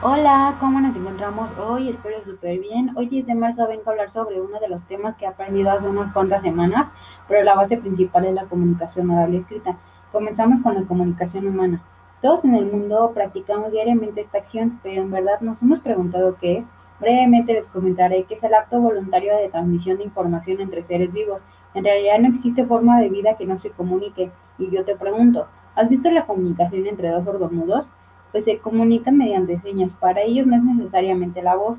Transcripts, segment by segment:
Hola, ¿cómo nos encontramos hoy? Espero súper bien. Hoy 10 de marzo vengo a hablar sobre uno de los temas que he aprendido hace unas cuantas semanas, pero la base principal es la comunicación oral y escrita. Comenzamos con la comunicación humana. Todos en el mundo practicamos diariamente esta acción, pero en verdad nos hemos preguntado qué es. Brevemente les comentaré que es el acto voluntario de transmisión de información entre seres vivos. En realidad no existe forma de vida que no se comunique. Y yo te pregunto, ¿has visto la comunicación entre dos sordomudos? Pues se comunican mediante señas. Para ellos no es necesariamente la voz.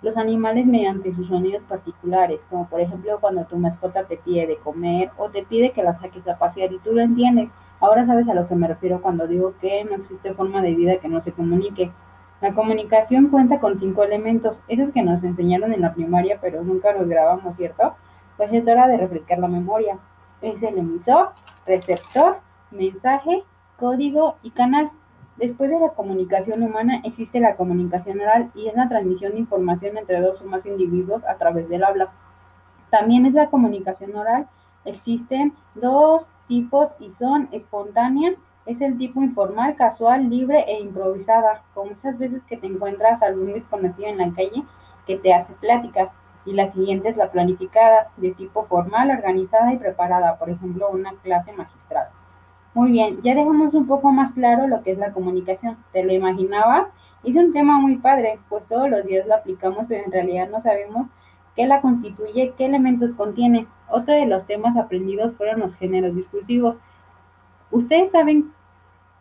Los animales mediante sus sonidos particulares, como por ejemplo cuando tu mascota te pide de comer o te pide que la saques a pasear y tú lo entiendes. Ahora sabes a lo que me refiero cuando digo que no existe forma de vida que no se comunique. La comunicación cuenta con cinco elementos, esos que nos enseñaron en la primaria pero nunca los grabamos, ¿cierto? Pues es hora de refrescar la memoria. Es el emisor, receptor, mensaje, código y canal. Después de la comunicación humana existe la comunicación oral y es la transmisión de información entre dos o más individuos a través del habla. También es la comunicación oral. Existen dos tipos y son espontánea, es el tipo informal, casual, libre e improvisada, como esas veces que te encuentras a algún desconocido en la calle que te hace plática. Y la siguiente es la planificada, de tipo formal, organizada y preparada, por ejemplo, una clase magistral. Muy bien, ya dejamos un poco más claro lo que es la comunicación. ¿Te lo imaginabas? Es un tema muy padre, pues todos los días lo aplicamos, pero en realidad no sabemos qué la constituye, qué elementos contiene. Otro de los temas aprendidos fueron los géneros discursivos. ¿Ustedes saben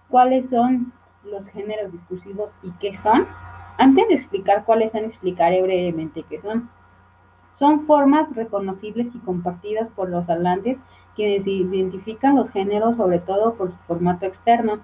cuáles son los géneros discursivos y qué son? Antes de explicar cuáles son, explicaré brevemente qué son. Son formas reconocibles y compartidas por los hablantes quienes identifican los géneros sobre todo por su formato externo.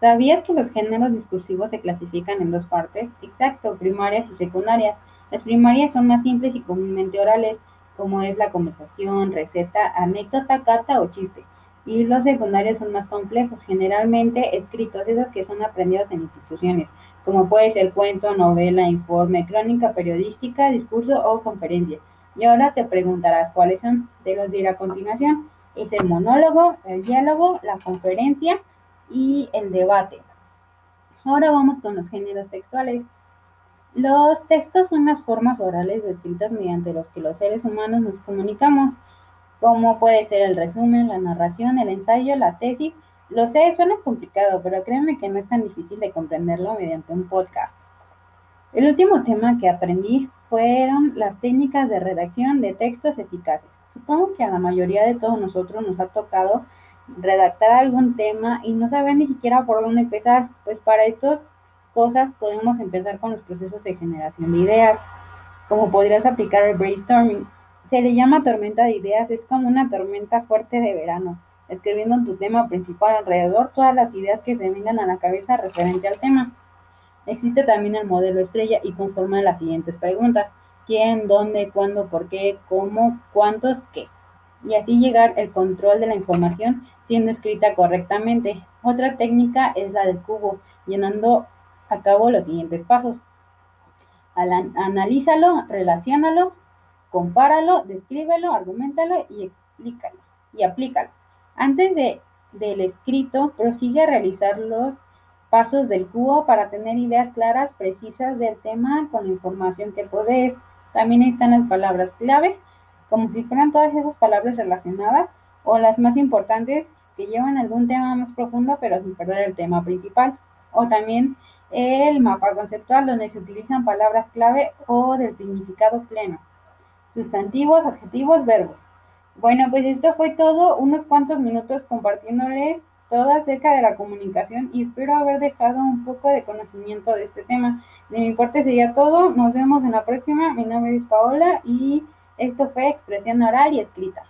¿Sabías que los géneros discursivos se clasifican en dos partes? Exacto, primarias y secundarias. Las primarias son más simples y comúnmente orales, como es la conversación, receta, anécdota, carta o chiste. Y los secundarios son más complejos, generalmente escritos, esos que son aprendidos en instituciones, como puede ser cuento, novela, informe, crónica periodística, discurso o conferencia. Y ahora te preguntarás cuáles son, te los diré a continuación. Es el monólogo, el diálogo, la conferencia y el debate. Ahora vamos con los géneros textuales. Los textos son las formas orales escritas mediante los que los seres humanos nos comunicamos, como puede ser el resumen, la narración, el ensayo, la tesis. Lo sé, suena complicado, pero créanme que no es tan difícil de comprenderlo mediante un podcast. El último tema que aprendí fueron las técnicas de redacción de textos eficaces. Supongo que a la mayoría de todos nosotros nos ha tocado redactar algún tema y no saber ni siquiera por dónde empezar. Pues para estas cosas podemos empezar con los procesos de generación de ideas, como podrías aplicar el brainstorming. Se le llama tormenta de ideas, es como una tormenta fuerte de verano, escribiendo en tu tema principal alrededor todas las ideas que se vengan a la cabeza referente al tema. Existe también el modelo estrella y conforma las siguientes preguntas. ¿Quién, dónde, cuándo, por qué, cómo, cuántos, qué? Y así llegar el control de la información siendo escrita correctamente. Otra técnica es la del cubo, llenando a cabo los siguientes pasos. Analízalo, relaciónalo, compáralo, descríbelo, argumentalo y explícalo y aplícalo. Antes de, del escrito, prosigue a realizar los pasos del cubo para tener ideas claras, precisas del tema con la información que podés. También están las palabras clave, como si fueran todas esas palabras relacionadas o las más importantes que llevan algún tema más profundo pero sin perder el tema principal. O también el mapa conceptual donde se utilizan palabras clave o del significado pleno. Sustantivos, adjetivos, verbos. Bueno, pues esto fue todo, unos cuantos minutos compartiéndoles todo acerca de la comunicación y espero haber dejado un poco de conocimiento de este tema. De mi parte sería todo, nos vemos en la próxima, mi nombre es Paola y esto fue Expresión Oral y Escrita.